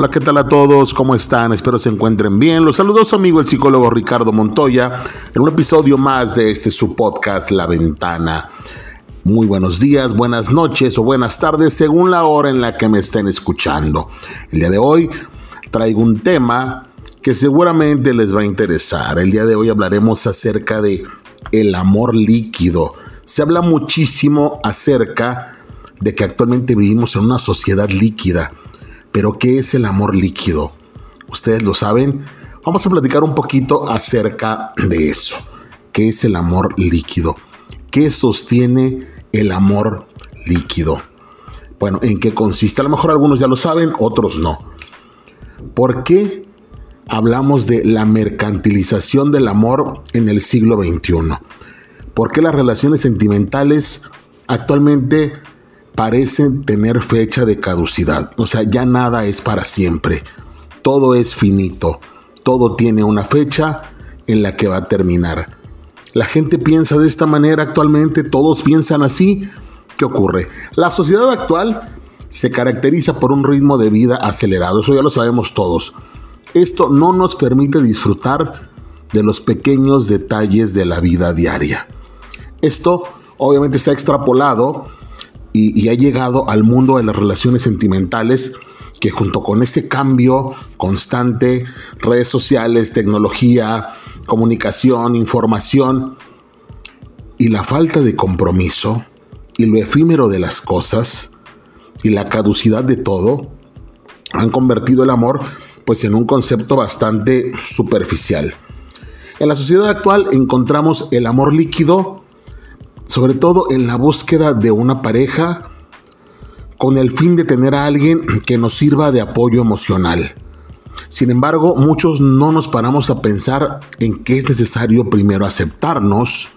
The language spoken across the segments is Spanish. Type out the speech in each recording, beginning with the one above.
Hola, ¿qué tal a todos? ¿Cómo están? Espero se encuentren bien. Los saludos su amigo el psicólogo Ricardo Montoya en un episodio más de este su podcast La Ventana. Muy buenos días, buenas noches o buenas tardes según la hora en la que me estén escuchando. El día de hoy traigo un tema que seguramente les va a interesar. El día de hoy hablaremos acerca de el amor líquido. Se habla muchísimo acerca de que actualmente vivimos en una sociedad líquida pero ¿qué es el amor líquido? Ustedes lo saben. Vamos a platicar un poquito acerca de eso. ¿Qué es el amor líquido? ¿Qué sostiene el amor líquido? Bueno, ¿en qué consiste? A lo mejor algunos ya lo saben, otros no. ¿Por qué hablamos de la mercantilización del amor en el siglo XXI? ¿Por qué las relaciones sentimentales actualmente parecen tener fecha de caducidad. O sea, ya nada es para siempre. Todo es finito. Todo tiene una fecha en la que va a terminar. La gente piensa de esta manera actualmente, todos piensan así. ¿Qué ocurre? La sociedad actual se caracteriza por un ritmo de vida acelerado, eso ya lo sabemos todos. Esto no nos permite disfrutar de los pequeños detalles de la vida diaria. Esto obviamente está extrapolado y, ha llegado al mundo de las relaciones sentimentales que junto con este cambio constante, redes sociales, tecnología, comunicación, información y la falta de compromiso y lo efímero de las cosas y la caducidad de todo han convertido el amor pues en un concepto bastante superficial. En la sociedad actual encontramos el amor líquido sobre todo en la búsqueda de una pareja con el fin de tener a alguien que nos sirva de apoyo emocional. Sin embargo, muchos no nos paramos a pensar en que es necesario primero aceptarnos,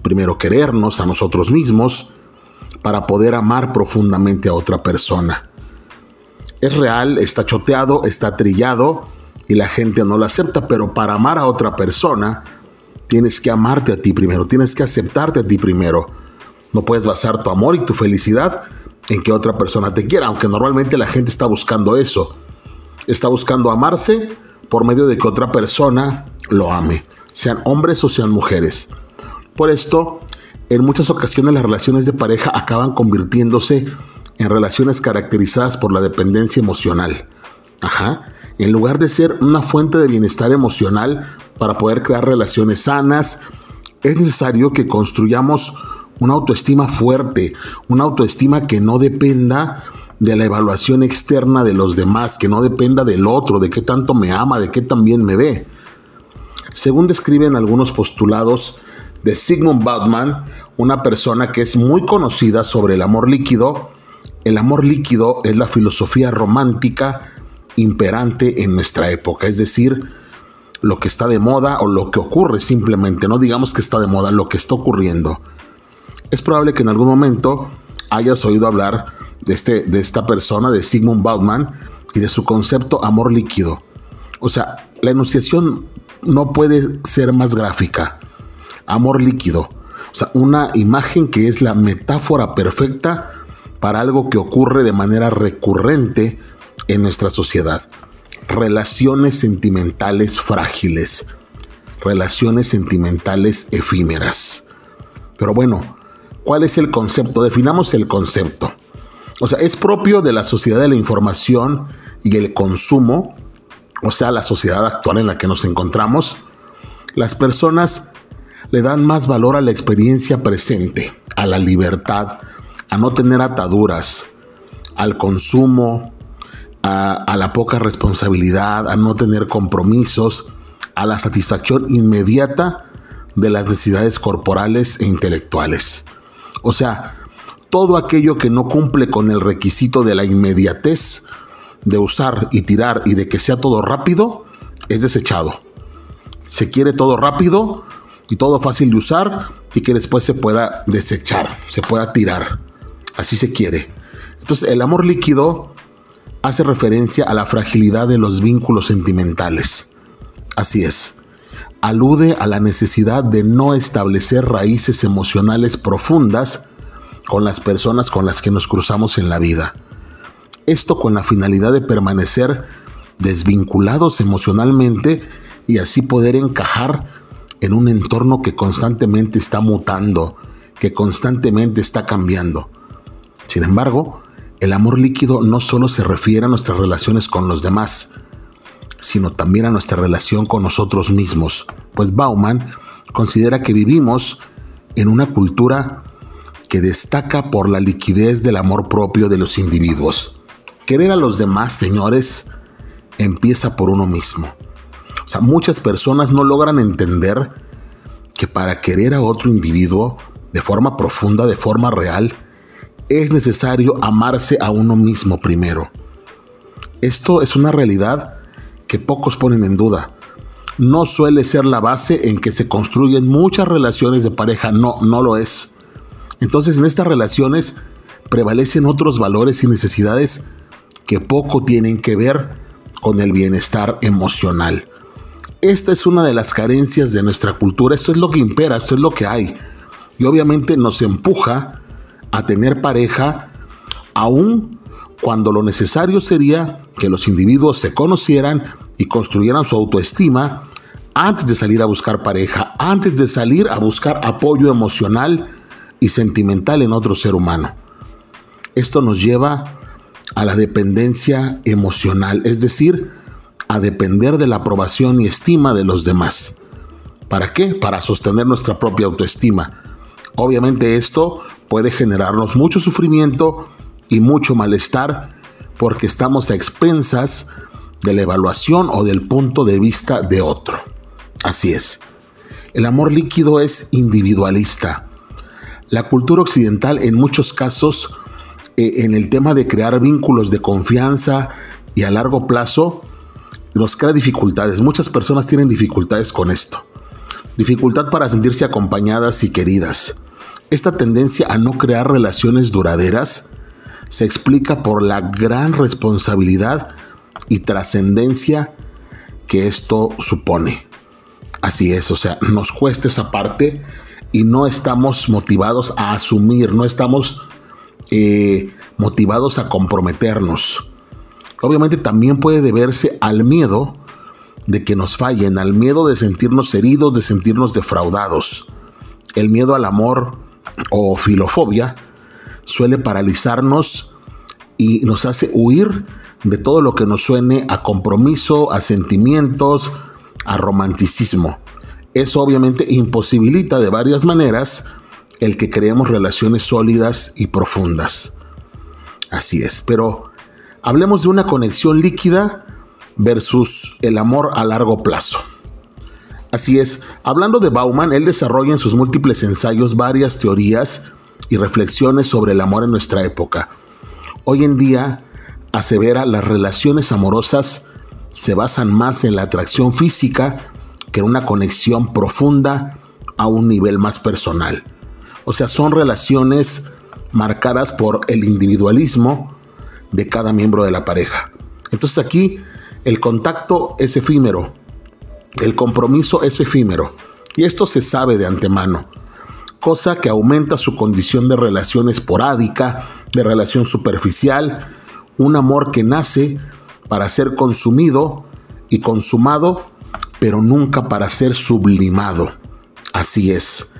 primero querernos a nosotros mismos, para poder amar profundamente a otra persona. Es real, está choteado, está trillado y la gente no lo acepta, pero para amar a otra persona, Tienes que amarte a ti primero, tienes que aceptarte a ti primero. No puedes basar tu amor y tu felicidad en que otra persona te quiera, aunque normalmente la gente está buscando eso. Está buscando amarse por medio de que otra persona lo ame, sean hombres o sean mujeres. Por esto, en muchas ocasiones las relaciones de pareja acaban convirtiéndose en relaciones caracterizadas por la dependencia emocional. Ajá. En lugar de ser una fuente de bienestar emocional, para poder crear relaciones sanas, es necesario que construyamos una autoestima fuerte, una autoestima que no dependa de la evaluación externa de los demás, que no dependa del otro, de qué tanto me ama, de qué también me ve. Según describen algunos postulados de Sigmund Bauman, una persona que es muy conocida sobre el amor líquido, el amor líquido es la filosofía romántica imperante en nuestra época, es decir, lo que está de moda o lo que ocurre simplemente, no digamos que está de moda, lo que está ocurriendo. Es probable que en algún momento hayas oído hablar de, este, de esta persona, de Sigmund Bauman, y de su concepto amor líquido. O sea, la enunciación no puede ser más gráfica. Amor líquido. O sea, una imagen que es la metáfora perfecta para algo que ocurre de manera recurrente en nuestra sociedad relaciones sentimentales frágiles, relaciones sentimentales efímeras. Pero bueno, ¿cuál es el concepto? Definamos el concepto. O sea, es propio de la sociedad de la información y el consumo, o sea, la sociedad actual en la que nos encontramos. Las personas le dan más valor a la experiencia presente, a la libertad, a no tener ataduras, al consumo, a, la poca responsabilidad, a no tener compromisos, a la satisfacción inmediata de las necesidades corporales e intelectuales. O sea, todo aquello que no cumple con el requisito de la inmediatez, de usar y tirar y de que sea todo rápido, es desechado. Se quiere todo rápido y todo fácil de usar y que después se pueda desechar, se pueda tirar. Así se quiere. Entonces el amor líquido hace referencia a la fragilidad de los vínculos sentimentales. Así es, alude a la necesidad de no establecer raíces emocionales profundas con las personas con las que nos cruzamos en la vida. Esto con la finalidad de permanecer desvinculados emocionalmente y así poder encajar en un entorno que constantemente está mutando, que constantemente está cambiando. Sin embargo, el amor líquido no solo se refiere a nuestras relaciones con los demás, sino también a nuestra relación con nosotros mismos, pues Bauman considera que vivimos en una cultura que destaca por la liquidez del amor propio de los individuos. Querer a los demás, señores, empieza por uno mismo. O sea, muchas personas no logran entender que para querer a otro individuo de forma profunda, de forma real, es necesario amarse a uno mismo primero. Esto es una realidad que pocos ponen en duda. No suele ser la base en que se construyen muchas relaciones de pareja, no, no lo es. Entonces en estas relaciones prevalecen otros valores y necesidades que poco tienen que ver con el bienestar emocional. Esta es una de las carencias de nuestra cultura, esto es lo que impera, esto es lo que hay. Y obviamente nos empuja a tener pareja aún cuando lo necesario sería que los individuos se conocieran y construyeran su autoestima antes de salir a buscar pareja, antes de salir a buscar apoyo emocional y sentimental en otro ser humano. Esto nos lleva a la dependencia emocional, es decir, a depender de la aprobación y estima de los demás. ¿Para qué? Para sostener nuestra propia autoestima. Obviamente esto puede generarnos mucho sufrimiento y mucho malestar porque estamos a expensas de la evaluación o del punto de vista de otro. Así es. El amor líquido es individualista. La cultura occidental en muchos casos eh, en el tema de crear vínculos de confianza y a largo plazo nos crea dificultades. Muchas personas tienen dificultades con esto. Dificultad para sentirse acompañadas y queridas. Esta tendencia a no crear relaciones duraderas se explica por la gran responsabilidad y trascendencia que esto supone. Así es, o sea, nos cuesta esa parte y no estamos motivados a asumir, no estamos eh, motivados a comprometernos. Obviamente también puede deberse al miedo de que nos fallen, al miedo de sentirnos heridos, de sentirnos defraudados. El miedo al amor o filofobia suele paralizarnos y nos hace huir de todo lo que nos suene a compromiso, a sentimientos, a romanticismo. Eso obviamente imposibilita de varias maneras el que creemos relaciones sólidas y profundas. Así es, pero hablemos de una conexión líquida versus el amor a largo plazo. Así es, hablando de Bauman, él desarrolla en sus múltiples ensayos varias teorías y reflexiones sobre el amor en nuestra época. Hoy en día, asevera las relaciones amorosas se basan más en la atracción física que en una conexión profunda a un nivel más personal. O sea, son relaciones marcadas por el individualismo de cada miembro de la pareja. Entonces aquí el contacto es efímero, el compromiso es efímero y esto se sabe de antemano, cosa que aumenta su condición de relación esporádica, de relación superficial, un amor que nace para ser consumido y consumado, pero nunca para ser sublimado. Así es.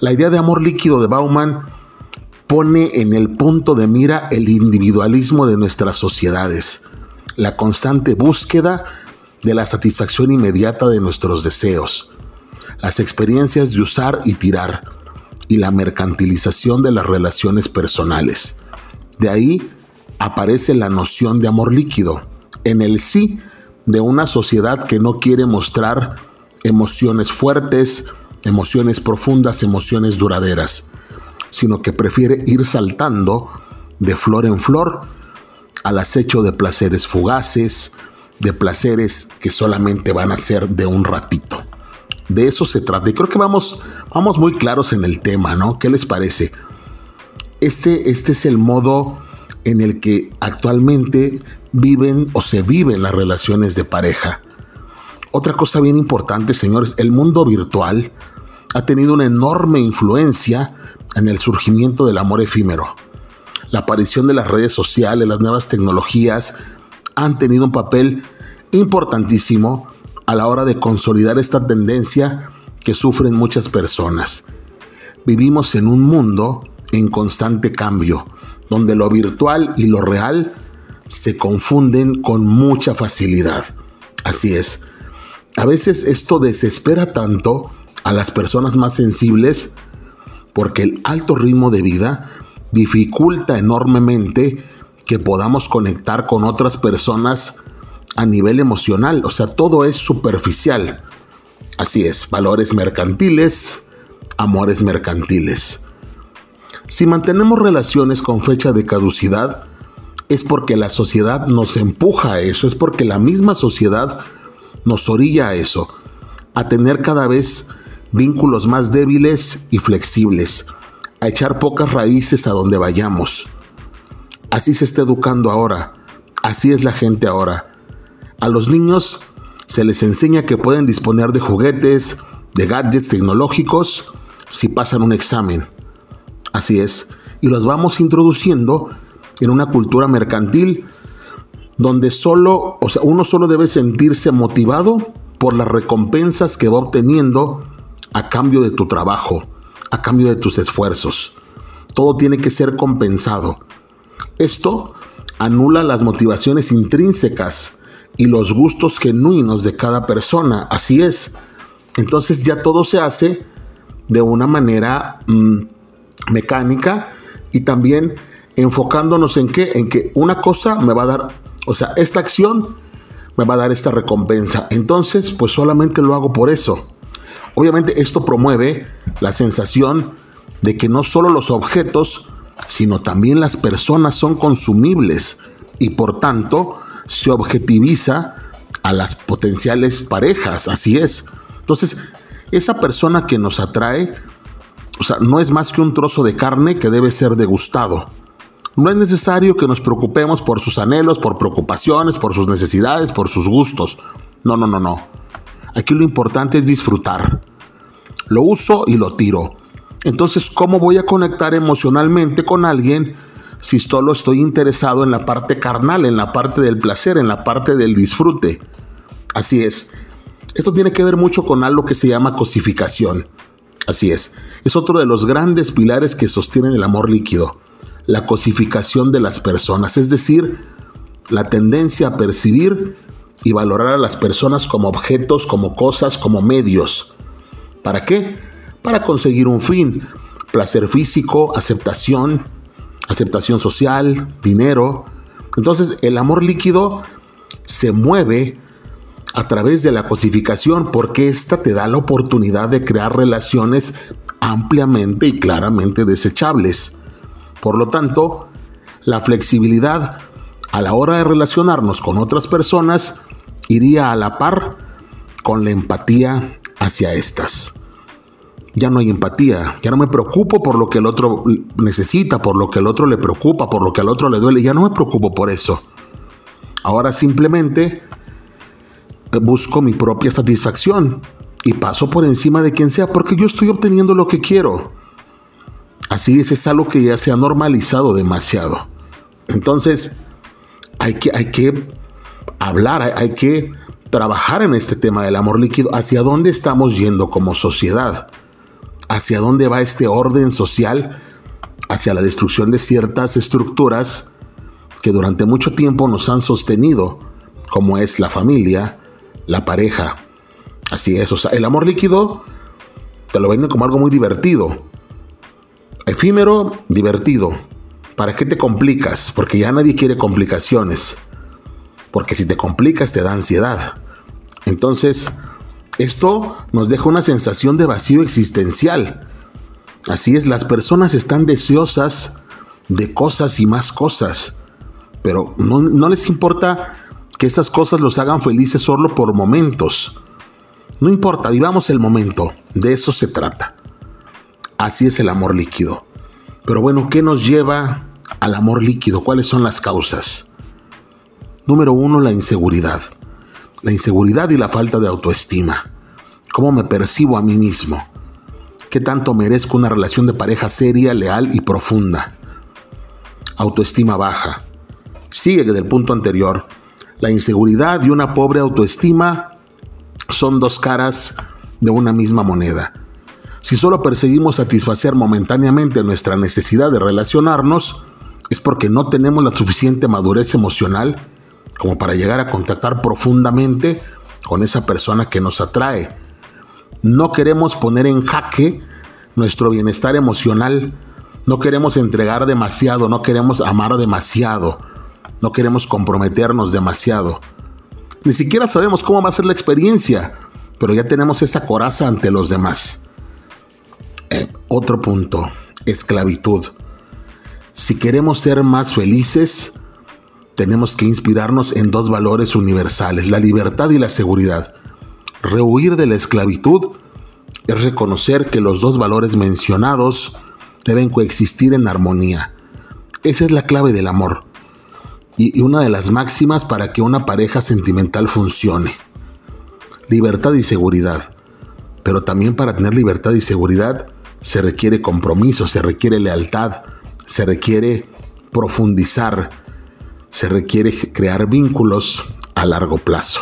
La idea de amor líquido de Bauman pone en el punto de mira el individualismo de nuestras sociedades, la constante búsqueda de la satisfacción inmediata de nuestros deseos, las experiencias de usar y tirar y la mercantilización de las relaciones personales. De ahí aparece la noción de amor líquido, en el sí de una sociedad que no quiere mostrar emociones fuertes, emociones profundas, emociones duraderas, sino que prefiere ir saltando de flor en flor al acecho de placeres fugaces, de placeres que solamente van a ser de un ratito. De eso se trata. Y creo que vamos, vamos muy claros en el tema, ¿no? ¿Qué les parece? Este, este es el modo en el que actualmente viven o se viven las relaciones de pareja. Otra cosa bien importante, señores, el mundo virtual ha tenido una enorme influencia en el surgimiento del amor efímero. la aparición de las redes sociales, las nuevas tecnologías, han tenido un papel importantísimo a la hora de consolidar esta tendencia que sufren muchas personas. Vivimos en un mundo en constante cambio, donde lo virtual y lo real se confunden con mucha facilidad. Así es. A veces esto desespera tanto a las personas más sensibles porque el alto ritmo de vida dificulta enormemente que podamos conectar con otras personas a nivel emocional. O sea, todo es superficial. Así es, valores mercantiles, amores mercantiles. Si mantenemos relaciones con fecha de caducidad, es porque la sociedad nos empuja a eso, es porque la misma sociedad nos orilla a eso, a tener cada vez vínculos más débiles y flexibles, a echar pocas raíces a donde vayamos. Así se está educando ahora, así es la gente ahora. A los niños se les enseña que pueden disponer de juguetes, de gadgets tecnológicos, si pasan un examen. Así es, y los vamos introduciendo en una cultura mercantil donde solo, o sea, uno solo debe sentirse motivado por las recompensas que va obteniendo a cambio de tu trabajo, a cambio de tus esfuerzos. Todo tiene que ser compensado. Esto anula las motivaciones intrínsecas y los gustos genuinos de cada persona. Así es. Entonces ya todo se hace de una manera mm, mecánica y también enfocándonos en qué, en que una cosa me va a dar, o sea, esta acción me va a dar esta recompensa. Entonces, pues solamente lo hago por eso. Obviamente esto promueve la sensación de que no solo los objetos, sino también las personas son consumibles y por tanto se objetiviza a las potenciales parejas, así es. Entonces, esa persona que nos atrae, o sea, no es más que un trozo de carne que debe ser degustado. No es necesario que nos preocupemos por sus anhelos, por preocupaciones, por sus necesidades, por sus gustos. No, no, no, no. Aquí lo importante es disfrutar. Lo uso y lo tiro. Entonces, ¿cómo voy a conectar emocionalmente con alguien si solo estoy interesado en la parte carnal, en la parte del placer, en la parte del disfrute? Así es. Esto tiene que ver mucho con algo que se llama cosificación. Así es, es otro de los grandes pilares que sostienen el amor líquido, la cosificación de las personas, es decir, la tendencia a percibir y valorar a las personas como objetos, como cosas, como medios. ¿Para qué? Para conseguir un fin, placer físico, aceptación, aceptación social, dinero. Entonces el amor líquido se mueve a través de la cosificación porque esta te da la oportunidad de crear relaciones ampliamente y claramente desechables. Por lo tanto, la flexibilidad a la hora de relacionarnos con otras personas iría a la par con la empatía hacia estas. Ya no hay empatía, ya no me preocupo por lo que el otro necesita, por lo que el otro le preocupa, por lo que al otro le duele, ya no me preocupo por eso. Ahora simplemente busco mi propia satisfacción y paso por encima de quien sea porque yo estoy obteniendo lo que quiero. Así es, es algo que ya se ha normalizado demasiado. Entonces, hay que, hay que hablar, hay que trabajar en este tema del amor líquido. ¿Hacia dónde estamos yendo como sociedad? ¿Hacia dónde va este orden social? Hacia la destrucción de ciertas estructuras que durante mucho tiempo nos han sostenido, como es la familia, la pareja. Así es, o sea, el amor líquido te lo venden como algo muy divertido. Efímero, divertido. ¿Para qué te complicas? Porque ya nadie quiere complicaciones. Porque si te complicas te da ansiedad. Entonces, esto nos deja una sensación de vacío existencial. Así es, las personas están deseosas de cosas y más cosas, pero no, les importa que esas cosas los hagan felices solo por momentos. No importa, vivamos el momento, de eso se trata. Así es el amor líquido. Pero bueno, ¿qué nos lleva al amor líquido? ¿Cuáles son las causas? Número uno, la inseguridad. La inseguridad y la falta de autoestima. ¿Cómo me percibo a mí mismo? ¿Qué tanto merezco una relación de pareja seria, leal y profunda? autoestima baja. Sigue del punto anterior. La inseguridad y una pobre autoestima son dos caras de una misma moneda. Si solo perseguimos satisfacer momentáneamente nuestra necesidad de relacionarnos, es porque no tenemos la suficiente madurez emocional como para llegar a contactar profundamente con esa persona que nos atrae. No queremos poner en jaque nuestro bienestar emocional, no queremos entregar demasiado, no queremos amar demasiado, no queremos comprometernos demasiado. Ni siquiera sabemos cómo va a ser la experiencia, pero ya tenemos esa coraza ante los demás. Eh, otro punto, esclavitud. Si queremos ser más felices, tenemos que inspirarnos en dos valores universales, la libertad y la seguridad. Rehuir de la esclavitud es reconocer que los dos valores mencionados deben coexistir en armonía. Esa es la clave del amor y una de las máximas para que una pareja sentimental funcione. Libertad y seguridad. Pero también para tener libertad y seguridad se requiere compromiso, se requiere lealtad, se requiere profundizar, se requiere crear vínculos a largo plazo.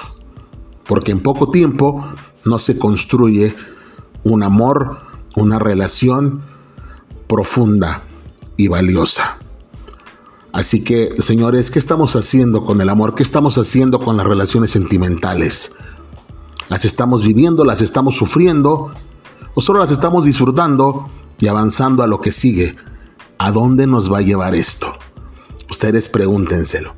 Porque en poco tiempo no se construye un amor, una relación profunda y valiosa. Así que, señores, ¿qué estamos haciendo con el amor? ¿Qué estamos haciendo con las relaciones sentimentales? ¿Las estamos viviendo? ¿Las estamos sufriendo? ¿O solo las estamos disfrutando y avanzando a lo que sigue? ¿A dónde nos va a llevar esto? Pregúntenselo.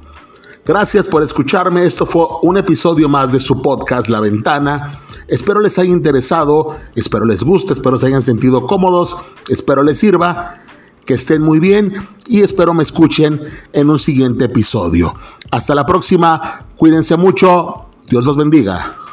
Gracias por escucharme. Esto fue un episodio más de su podcast La Ventana. Espero les haya interesado, espero les guste, espero se hayan sentido cómodos, espero les sirva, que estén muy bien y espero me escuchen en un siguiente episodio. Hasta la próxima, cuídense mucho, Dios los bendiga.